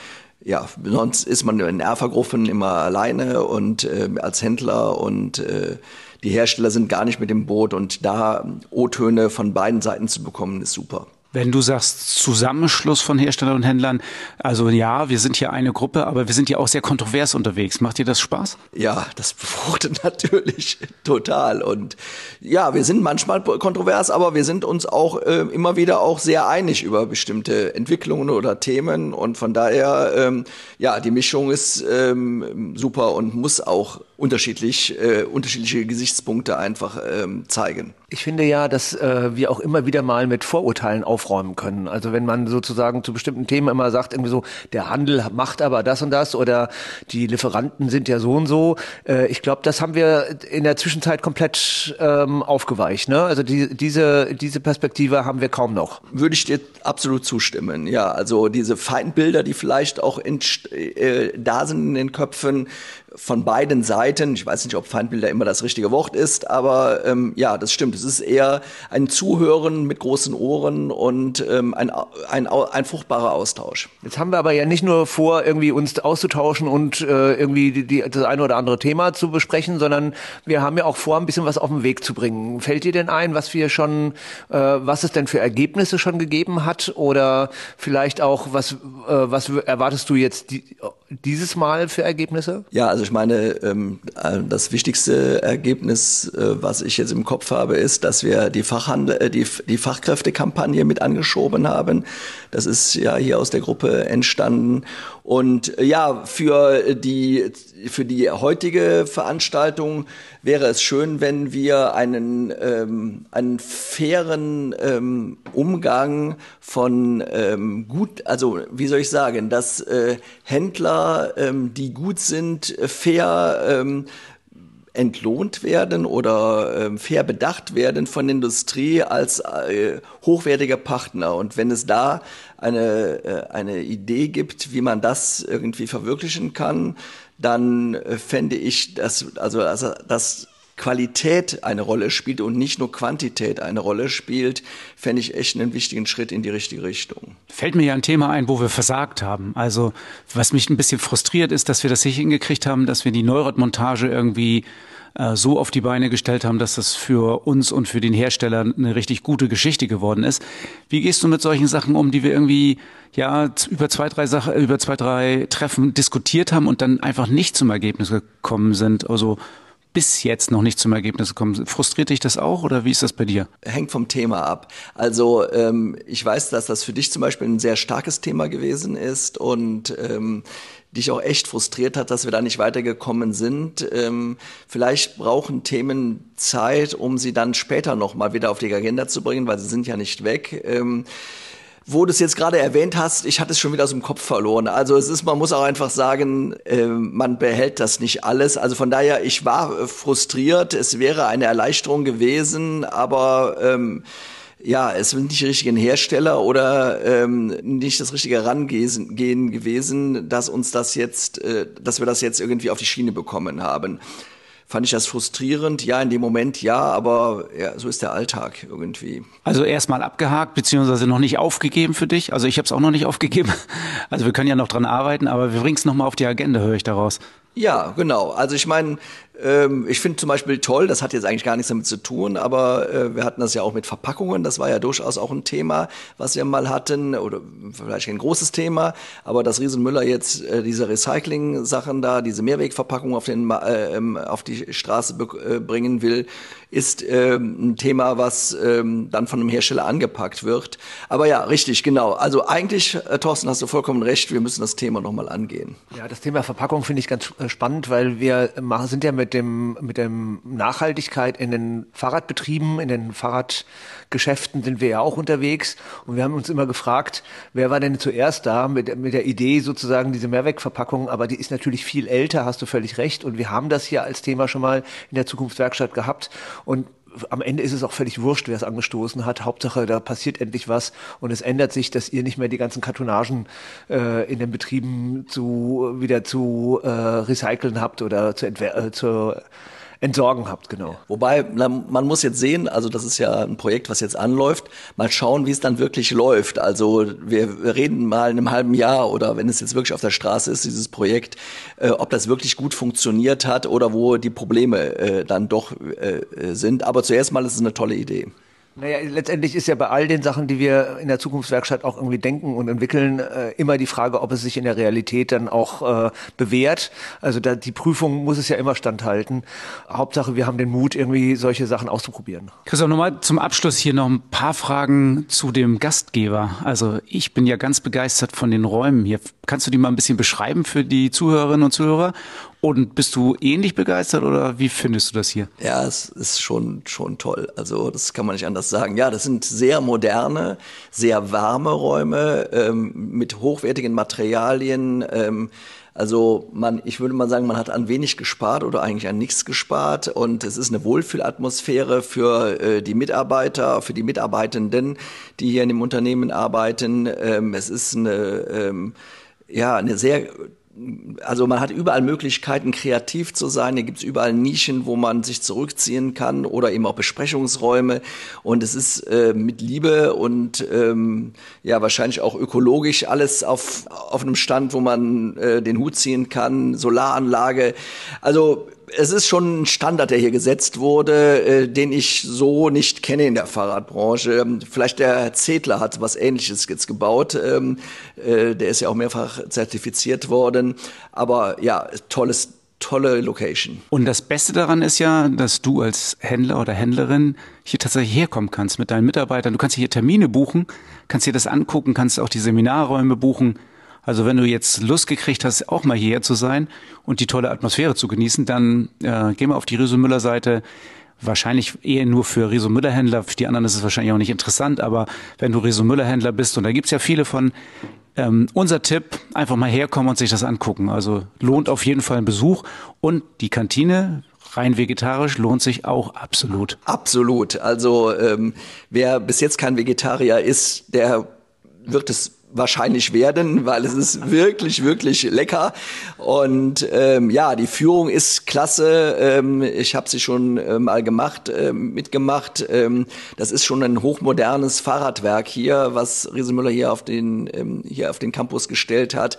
ja, sonst ist man in Erfergruppen immer alleine und äh, als Händler und äh, die Hersteller sind gar nicht mit dem Boot und da O-Töne von beiden Seiten zu bekommen, ist super. Wenn du sagst Zusammenschluss von Herstellern und Händlern, also ja, wir sind hier eine Gruppe, aber wir sind ja auch sehr kontrovers unterwegs. Macht dir das Spaß? Ja, das befruchtet natürlich total. Und ja, wir sind manchmal kontrovers, aber wir sind uns auch äh, immer wieder auch sehr einig über bestimmte Entwicklungen oder Themen. Und von daher, ähm, ja, die Mischung ist ähm, super und muss auch unterschiedlich, äh, unterschiedliche Gesichtspunkte einfach ähm, zeigen. Ich finde ja, dass äh, wir auch immer wieder mal mit Vorurteilen aufräumen können. Also wenn man sozusagen zu bestimmten Themen immer sagt, irgendwie so, der Handel macht aber das und das oder die Lieferanten sind ja so und so. Äh, ich glaube, das haben wir in der Zwischenzeit komplett ähm, aufgeweicht. Ne? Also die, diese, diese Perspektive haben wir kaum noch. Würde ich dir absolut zustimmen. Ja, also diese Feindbilder, die vielleicht auch in, äh, da sind in den Köpfen, von beiden Seiten. Ich weiß nicht, ob Feindbilder immer das richtige Wort ist, aber ähm, ja, das stimmt. Es ist eher ein Zuhören mit großen Ohren und ähm, ein, ein, ein fruchtbarer Austausch. Jetzt haben wir aber ja nicht nur vor, irgendwie uns auszutauschen und äh, irgendwie die, die, das eine oder andere Thema zu besprechen, sondern wir haben ja auch vor, ein bisschen was auf den Weg zu bringen. Fällt dir denn ein, was wir schon, äh, was es denn für Ergebnisse schon gegeben hat oder vielleicht auch, was, äh, was erwartest du jetzt die, dieses Mal für Ergebnisse? Ja, also ich meine, ähm, äh, das wichtigste Ergebnis, äh, was ich jetzt im Kopf habe, ist, dass wir die, Fachhandel, äh, die, die Fachkräftekampagne mit angeschoben haben. Das ist ja hier aus der Gruppe entstanden. Und ja, für die, für die heutige Veranstaltung wäre es schön, wenn wir einen, ähm, einen fairen ähm, Umgang von ähm, gut, also wie soll ich sagen, dass äh, Händler, ähm, die gut sind, fair ähm, entlohnt werden oder äh, fair bedacht werden von Industrie als äh, hochwertiger Partner. Und wenn es da eine, äh, eine Idee gibt, wie man das irgendwie verwirklichen kann, dann äh, fände ich, dass, also, also, dass Qualität eine Rolle spielt und nicht nur Quantität eine Rolle spielt, fände ich echt einen wichtigen Schritt in die richtige Richtung. Fällt mir ja ein Thema ein, wo wir versagt haben. Also was mich ein bisschen frustriert ist, dass wir das nicht hingekriegt haben, dass wir die Neurot-Montage irgendwie so auf die Beine gestellt haben, dass das für uns und für den Hersteller eine richtig gute Geschichte geworden ist. Wie gehst du mit solchen Sachen um, die wir irgendwie ja über zwei, drei Sachen, über zwei, drei Treffen diskutiert haben und dann einfach nicht zum Ergebnis gekommen sind? Also bis jetzt noch nicht zum Ergebnis gekommen. Frustriert dich das auch oder wie ist das bei dir? Hängt vom Thema ab. Also ähm, ich weiß, dass das für dich zum Beispiel ein sehr starkes Thema gewesen ist und ähm, dich auch echt frustriert hat, dass wir da nicht weitergekommen sind. Ähm, vielleicht brauchen Themen Zeit, um sie dann später nochmal wieder auf die Agenda zu bringen, weil sie sind ja nicht weg. Ähm, wo du es jetzt gerade erwähnt hast, ich hatte es schon wieder aus dem Kopf verloren. Also es ist, man muss auch einfach sagen, äh, man behält das nicht alles. Also von daher, ich war äh, frustriert. Es wäre eine Erleichterung gewesen, aber ähm, ja, es sind nicht die richtigen Hersteller oder ähm, nicht das richtige Herangehen gewesen, dass uns das jetzt, äh, dass wir das jetzt irgendwie auf die Schiene bekommen haben fand ich das frustrierend. Ja, in dem Moment ja, aber ja, so ist der Alltag irgendwie. Also erstmal abgehakt, beziehungsweise noch nicht aufgegeben für dich. Also ich habe es auch noch nicht aufgegeben. Also wir können ja noch dran arbeiten, aber wir bringen es nochmal auf die Agenda, höre ich daraus. Ja, genau. Also ich meine, ich finde zum Beispiel toll, das hat jetzt eigentlich gar nichts damit zu tun, aber äh, wir hatten das ja auch mit Verpackungen, das war ja durchaus auch ein Thema, was wir mal hatten, oder vielleicht kein großes Thema, aber dass Riesenmüller jetzt äh, diese Recycling-Sachen da, diese Mehrwegverpackungen auf, den, äh, ähm, auf die Straße äh, bringen will, ist ähm, ein Thema, was ähm, dann von einem Hersteller angepackt wird. Aber ja, richtig, genau. Also eigentlich, äh, Thorsten, hast du vollkommen recht, wir müssen das Thema nochmal angehen. Ja, das Thema Verpackung finde ich ganz äh, spannend, weil wir machen, sind ja mit dem, mit dem Nachhaltigkeit in den Fahrradbetrieben, in den Fahrradgeschäften sind wir ja auch unterwegs. Und wir haben uns immer gefragt, wer war denn zuerst da mit, mit der Idee sozusagen diese Mehrwegverpackung, aber die ist natürlich viel älter, hast du völlig recht. Und wir haben das hier als Thema schon mal in der Zukunftswerkstatt gehabt. Und am Ende ist es auch völlig wurscht, wer es angestoßen hat. Hauptsache, da passiert endlich was. Und es ändert sich, dass ihr nicht mehr die ganzen Kartonagen äh, in den Betrieben zu wieder zu äh, recyceln habt oder zu, äh, zu entsorgen habt, genau. Wobei, man muss jetzt sehen, also das ist ja ein Projekt, was jetzt anläuft, mal schauen, wie es dann wirklich läuft. Also wir reden mal in einem halben Jahr oder wenn es jetzt wirklich auf der Straße ist, dieses Projekt, äh, ob das wirklich gut funktioniert hat oder wo die Probleme äh, dann doch äh, sind. Aber zuerst mal ist es eine tolle Idee. Naja, letztendlich ist ja bei all den Sachen, die wir in der Zukunftswerkstatt auch irgendwie denken und entwickeln, äh, immer die Frage, ob es sich in der Realität dann auch äh, bewährt. Also da, die Prüfung muss es ja immer standhalten. Hauptsache, wir haben den Mut, irgendwie solche Sachen auszuprobieren. Christoph, nochmal zum Abschluss hier noch ein paar Fragen zu dem Gastgeber. Also ich bin ja ganz begeistert von den Räumen hier. Kannst du die mal ein bisschen beschreiben für die Zuhörerinnen und Zuhörer? Und bist du ähnlich begeistert oder wie findest du das hier? Ja, es ist schon, schon toll. Also das kann man nicht anders sagen. Ja, das sind sehr moderne, sehr warme Räume ähm, mit hochwertigen Materialien. Ähm, also man, ich würde mal sagen, man hat an wenig gespart oder eigentlich an nichts gespart und es ist eine Wohlfühlatmosphäre für äh, die Mitarbeiter, für die Mitarbeitenden, die hier in dem Unternehmen arbeiten. Ähm, es ist eine ähm, ja, eine sehr also man hat überall Möglichkeiten, kreativ zu sein. Hier gibt es überall Nischen, wo man sich zurückziehen kann oder eben auch Besprechungsräume. Und es ist äh, mit Liebe und ähm, ja wahrscheinlich auch ökologisch alles auf, auf einem Stand, wo man äh, den Hut ziehen kann, Solaranlage. Also es ist schon ein Standard, der hier gesetzt wurde, äh, den ich so nicht kenne in der Fahrradbranche. Ähm, vielleicht der Herr Zedler hat was Ähnliches jetzt gebaut. Ähm, äh, der ist ja auch mehrfach zertifiziert worden. Aber ja, tolles, tolle Location. Und das Beste daran ist ja, dass du als Händler oder Händlerin hier tatsächlich herkommen kannst mit deinen Mitarbeitern. Du kannst hier Termine buchen, kannst dir das angucken, kannst auch die Seminarräume buchen also wenn du jetzt Lust gekriegt hast, auch mal hierher zu sein und die tolle Atmosphäre zu genießen, dann äh, geh mal auf die Riso Müller Seite. Wahrscheinlich eher nur für Riso Müller Händler. Für die anderen ist es wahrscheinlich auch nicht interessant, aber wenn du Riso Müller Händler bist, und da gibt's ja viele von, ähm, unser Tipp, einfach mal herkommen und sich das angucken. Also lohnt auf jeden Fall ein Besuch. Und die Kantine, rein vegetarisch lohnt sich auch absolut. Absolut. Also ähm, wer bis jetzt kein Vegetarier ist, der wird es wahrscheinlich werden, weil es ist wirklich, wirklich lecker. Und ähm, ja, die Führung ist klasse. Ähm, ich habe sie schon äh, mal gemacht, äh, mitgemacht. Ähm, das ist schon ein hochmodernes Fahrradwerk hier, was Riesemüller hier auf den ähm, hier auf den Campus gestellt hat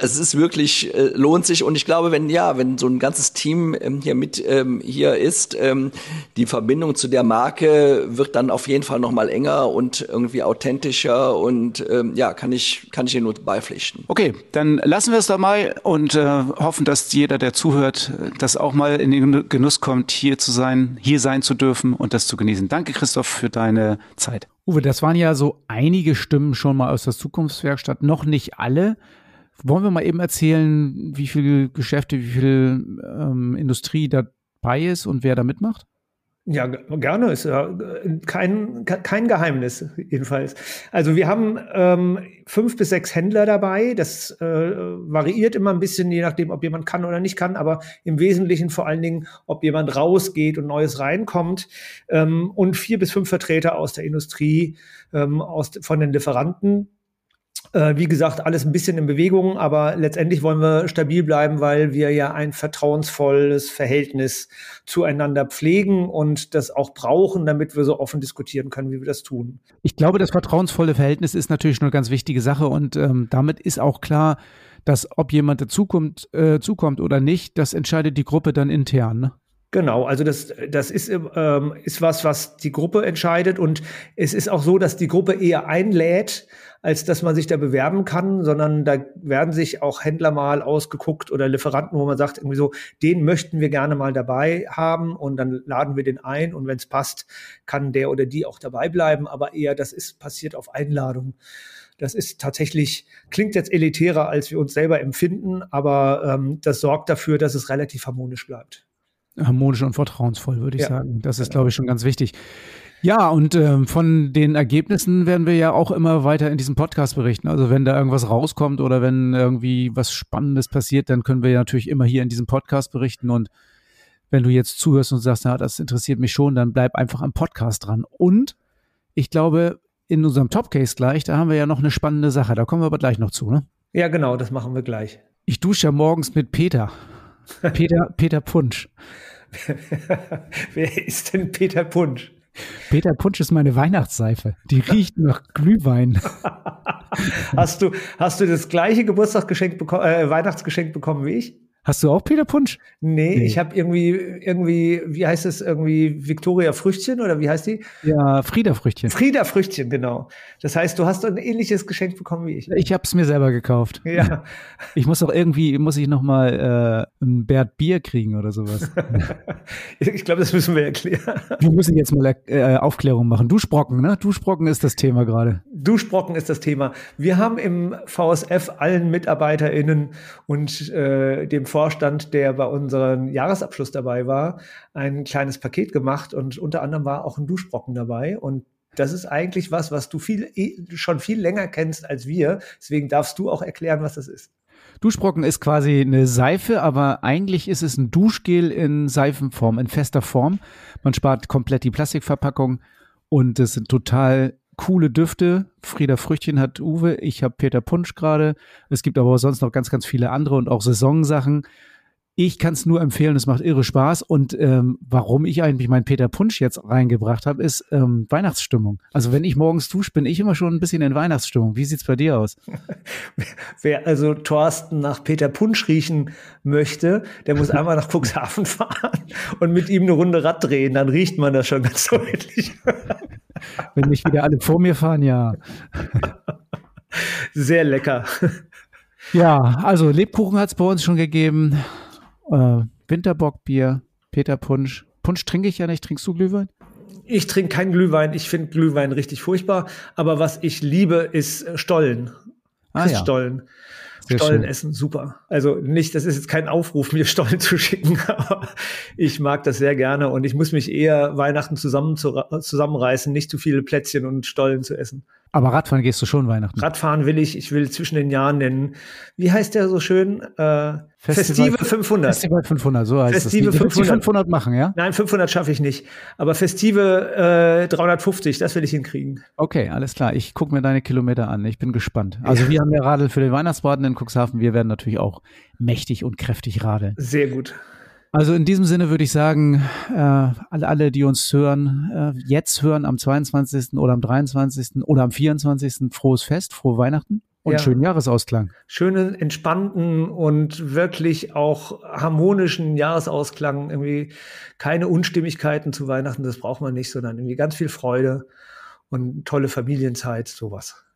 es ist wirklich äh, lohnt sich und ich glaube, wenn ja, wenn so ein ganzes Team ähm, hier mit ähm, hier ist, ähm, die Verbindung zu der Marke wird dann auf jeden Fall noch mal enger und irgendwie authentischer und ähm, ja, kann ich kann ich hier nur beipflichten. Okay, dann lassen wir es da mal und äh, hoffen, dass jeder, der zuhört, das auch mal in den Genuss kommt, hier zu sein, hier sein zu dürfen und das zu genießen. Danke, Christoph, für deine Zeit. Uwe, das waren ja so einige Stimmen schon mal aus der Zukunftswerkstatt, noch nicht alle. Wollen wir mal eben erzählen, wie viele Geschäfte, wie viel ähm, Industrie dabei ist und wer da mitmacht? Ja, gerne. Ist ja kein, kein Geheimnis, jedenfalls. Also wir haben ähm, fünf bis sechs Händler dabei. Das äh, variiert immer ein bisschen, je nachdem, ob jemand kann oder nicht kann, aber im Wesentlichen vor allen Dingen, ob jemand rausgeht und Neues reinkommt. Ähm, und vier bis fünf Vertreter aus der Industrie, ähm, aus, von den Lieferanten wie gesagt, alles ein bisschen in Bewegung, aber letztendlich wollen wir stabil bleiben, weil wir ja ein vertrauensvolles Verhältnis zueinander pflegen und das auch brauchen, damit wir so offen diskutieren können, wie wir das tun. Ich glaube, das vertrauensvolle Verhältnis ist natürlich eine ganz wichtige Sache und ähm, damit ist auch klar, dass ob jemand dazukommt äh, zukommt oder nicht, das entscheidet die Gruppe dann intern. Ne? Genau, also das, das ist, ähm, ist was, was die Gruppe entscheidet. Und es ist auch so, dass die Gruppe eher einlädt, als dass man sich da bewerben kann, sondern da werden sich auch Händler mal ausgeguckt oder Lieferanten, wo man sagt, irgendwie so, den möchten wir gerne mal dabei haben. Und dann laden wir den ein. Und wenn es passt, kann der oder die auch dabei bleiben, aber eher das ist passiert auf Einladung. Das ist tatsächlich, klingt jetzt elitärer, als wir uns selber empfinden, aber ähm, das sorgt dafür, dass es relativ harmonisch bleibt. Harmonisch und vertrauensvoll, würde ich ja. sagen. Das ist, glaube ich, schon ganz wichtig. Ja, und ähm, von den Ergebnissen werden wir ja auch immer weiter in diesem Podcast berichten. Also wenn da irgendwas rauskommt oder wenn irgendwie was Spannendes passiert, dann können wir ja natürlich immer hier in diesem Podcast berichten. Und wenn du jetzt zuhörst und sagst, na, das interessiert mich schon, dann bleib einfach am Podcast dran. Und ich glaube, in unserem Topcase gleich, da haben wir ja noch eine spannende Sache. Da kommen wir aber gleich noch zu, ne? Ja, genau, das machen wir gleich. Ich dusche ja morgens mit Peter. Peter, Peter Punsch. Wer ist denn Peter Punsch? Peter Punsch ist meine Weihnachtsseife. Die riecht nach Glühwein. hast du, hast du das gleiche Geburtstagsgeschenk bekommen, äh, Weihnachtsgeschenk bekommen wie ich? Hast du auch Peter Punsch? Nee, nee. ich habe irgendwie, irgendwie, wie heißt es, irgendwie Victoria Früchtchen oder wie heißt die? Ja, Frieda Früchtchen. Frieda Früchtchen, genau. Das heißt, du hast ein ähnliches Geschenk bekommen wie ich. Ich habe es mir selber gekauft. Ja. Ich muss auch irgendwie, muss ich noch mal äh, ein Bert Bier kriegen oder sowas. ich glaube, das müssen wir erklären. Wir müssen jetzt mal äh, Aufklärung machen. Duschbrocken, ne? Duschbrocken ist das Thema gerade. Duschbrocken ist das Thema. Wir haben im VSF allen MitarbeiterInnen und äh, dem VSF Vorstand, der bei unserem Jahresabschluss dabei war, ein kleines Paket gemacht und unter anderem war auch ein Duschbrocken dabei und das ist eigentlich was, was du viel, eh, schon viel länger kennst als wir. Deswegen darfst du auch erklären, was das ist. Duschbrocken ist quasi eine Seife, aber eigentlich ist es ein Duschgel in Seifenform, in fester Form. Man spart komplett die Plastikverpackung und es sind total coole Düfte. Frieda Früchtchen hat Uwe, ich habe Peter Punsch gerade. Es gibt aber sonst noch ganz, ganz viele andere und auch Saisonsachen. Ich kann es nur empfehlen, es macht irre Spaß. Und ähm, warum ich eigentlich meinen Peter Punsch jetzt reingebracht habe, ist ähm, Weihnachtsstimmung. Also wenn ich morgens dusche, bin ich immer schon ein bisschen in Weihnachtsstimmung. Wie sieht's bei dir aus? Wer also Thorsten nach Peter Punsch riechen möchte, der muss einmal nach Cuxhaven fahren und mit ihm eine Runde Rad drehen. Dann riecht man das schon ganz deutlich. wenn nicht wieder alle vor mir fahren, ja. Sehr lecker. Ja, also Lebkuchen hat es bei uns schon gegeben äh, Winterbockbier, Peter Punsch. Punsch trinke ich ja nicht. Trinkst du Glühwein? Ich trinke keinen Glühwein. Ich finde Glühwein richtig furchtbar. Aber was ich liebe, ist Stollen. Ah, Christstollen. Ja. Sehr Stollen schön. essen, super. Also nicht, das ist jetzt kein Aufruf, mir Stollen zu schicken, aber ich mag das sehr gerne und ich muss mich eher Weihnachten zusammen zu, zusammenreißen, nicht zu viele Plätzchen und Stollen zu essen. Aber Radfahren gehst du schon Weihnachten? Radfahren will ich. Ich will zwischen den Jahren den, wie heißt der so schön? Äh, Festival, Festive 500. Festival 500, so heißt Festive das. 500. 500 machen, ja? Nein, 500 schaffe ich nicht. Aber Festive äh, 350, das will ich hinkriegen. Okay, alles klar. Ich gucke mir deine Kilometer an. Ich bin gespannt. Also ja. wir haben ja Radl für den Weihnachtsbraten in Cuxhaven. Wir werden natürlich auch mächtig und kräftig radeln. Sehr gut. Also in diesem Sinne würde ich sagen, äh, alle, alle, die uns hören, äh, jetzt hören am 22. oder am 23. oder am 24. frohes Fest, frohe Weihnachten und ja. schönen Jahresausklang. Schönen, entspannten und wirklich auch harmonischen Jahresausklang. Irgendwie keine Unstimmigkeiten zu Weihnachten, das braucht man nicht, sondern irgendwie ganz viel Freude und tolle Familienzeit, sowas.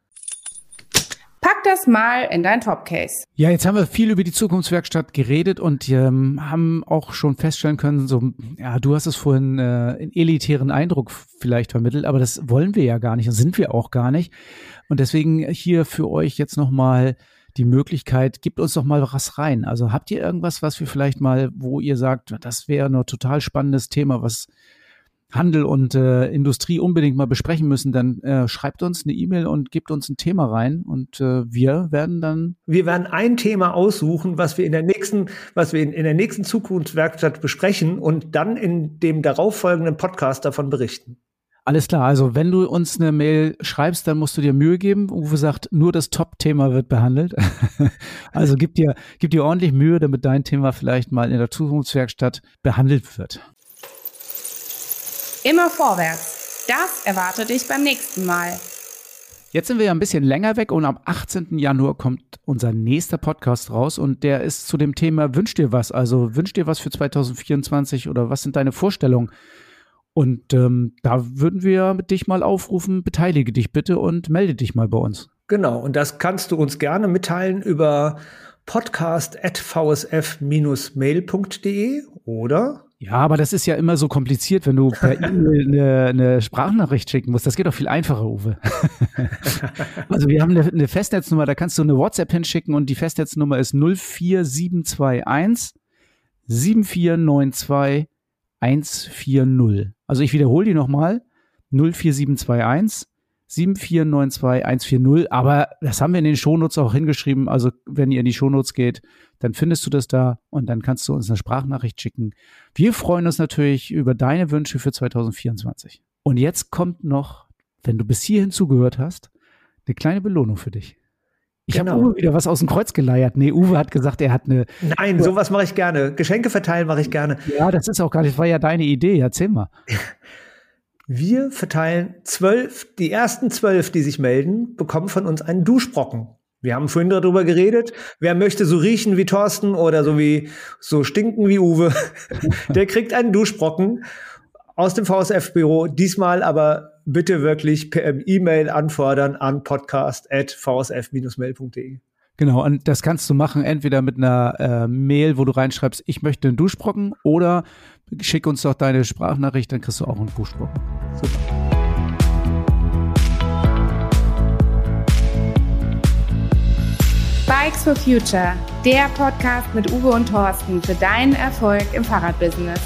Pack das mal in dein Topcase. Ja, jetzt haben wir viel über die Zukunftswerkstatt geredet und ähm, haben auch schon feststellen können, so, ja, du hast es vorhin äh, einen elitären Eindruck vielleicht vermittelt, aber das wollen wir ja gar nicht und sind wir auch gar nicht. Und deswegen hier für euch jetzt nochmal die Möglichkeit, gebt uns doch mal was rein. Also habt ihr irgendwas, was wir vielleicht mal, wo ihr sagt, das wäre ein total spannendes Thema, was Handel und äh, Industrie unbedingt mal besprechen müssen, dann äh, schreibt uns eine E-Mail und gebt uns ein Thema rein und äh, wir werden dann. Wir werden ein Thema aussuchen, was wir in der nächsten, was wir in, in der nächsten Zukunftswerkstatt besprechen und dann in dem darauffolgenden Podcast davon berichten. Alles klar, also wenn du uns eine Mail schreibst, dann musst du dir Mühe geben. Uwe sagt, nur das Top-Thema wird behandelt. also gib dir, gib dir ordentlich Mühe, damit dein Thema vielleicht mal in der Zukunftswerkstatt behandelt wird. Immer vorwärts. Das erwartet dich beim nächsten Mal. Jetzt sind wir ja ein bisschen länger weg und am 18. Januar kommt unser nächster Podcast raus und der ist zu dem Thema Wünsch dir was? Also wünsch dir was für 2024 oder was sind deine Vorstellungen? Und ähm, da würden wir dich mal aufrufen, beteilige dich bitte und melde dich mal bei uns. Genau, und das kannst du uns gerne mitteilen über podcast.vsf-mail.de oder ja, aber das ist ja immer so kompliziert, wenn du per E-Mail eine, eine, Sprachnachricht schicken musst. Das geht doch viel einfacher, Uwe. also wir haben eine, eine, Festnetznummer, da kannst du eine WhatsApp hinschicken und die Festnetznummer ist 04721 7492 140. Also ich wiederhole die nochmal. 04721 7492140. Aber das haben wir in den Shownotes auch hingeschrieben. Also wenn ihr in die Shownotes geht, dann findest du das da und dann kannst du uns eine Sprachnachricht schicken. Wir freuen uns natürlich über deine Wünsche für 2024. Und jetzt kommt noch, wenn du bis hierhin zugehört hast, eine kleine Belohnung für dich. Ich genau. habe Uwe wieder was aus dem Kreuz geleiert. Nee, Uwe hat gesagt, er hat eine. Nein, sowas mache ich gerne. Geschenke verteilen mache ich gerne. Ja, das ist auch gar nicht, das war ja deine Idee. Erzähl mal. Wir verteilen zwölf, die ersten zwölf, die sich melden, bekommen von uns einen Duschbrocken. Wir haben vorhin darüber geredet. Wer möchte so riechen wie Thorsten oder so wie, so stinken wie Uwe, der kriegt einen Duschbrocken aus dem VSF-Büro. Diesmal aber bitte wirklich per E-Mail anfordern an podcast.vsf-mail.de. Genau, und das kannst du machen entweder mit einer äh, Mail, wo du reinschreibst, ich möchte einen Duschbrocken, oder schick uns doch deine Sprachnachricht, dann kriegst du auch einen Duschbrocken. Super. Bikes for Future, der Podcast mit Uwe und Thorsten für deinen Erfolg im Fahrradbusiness.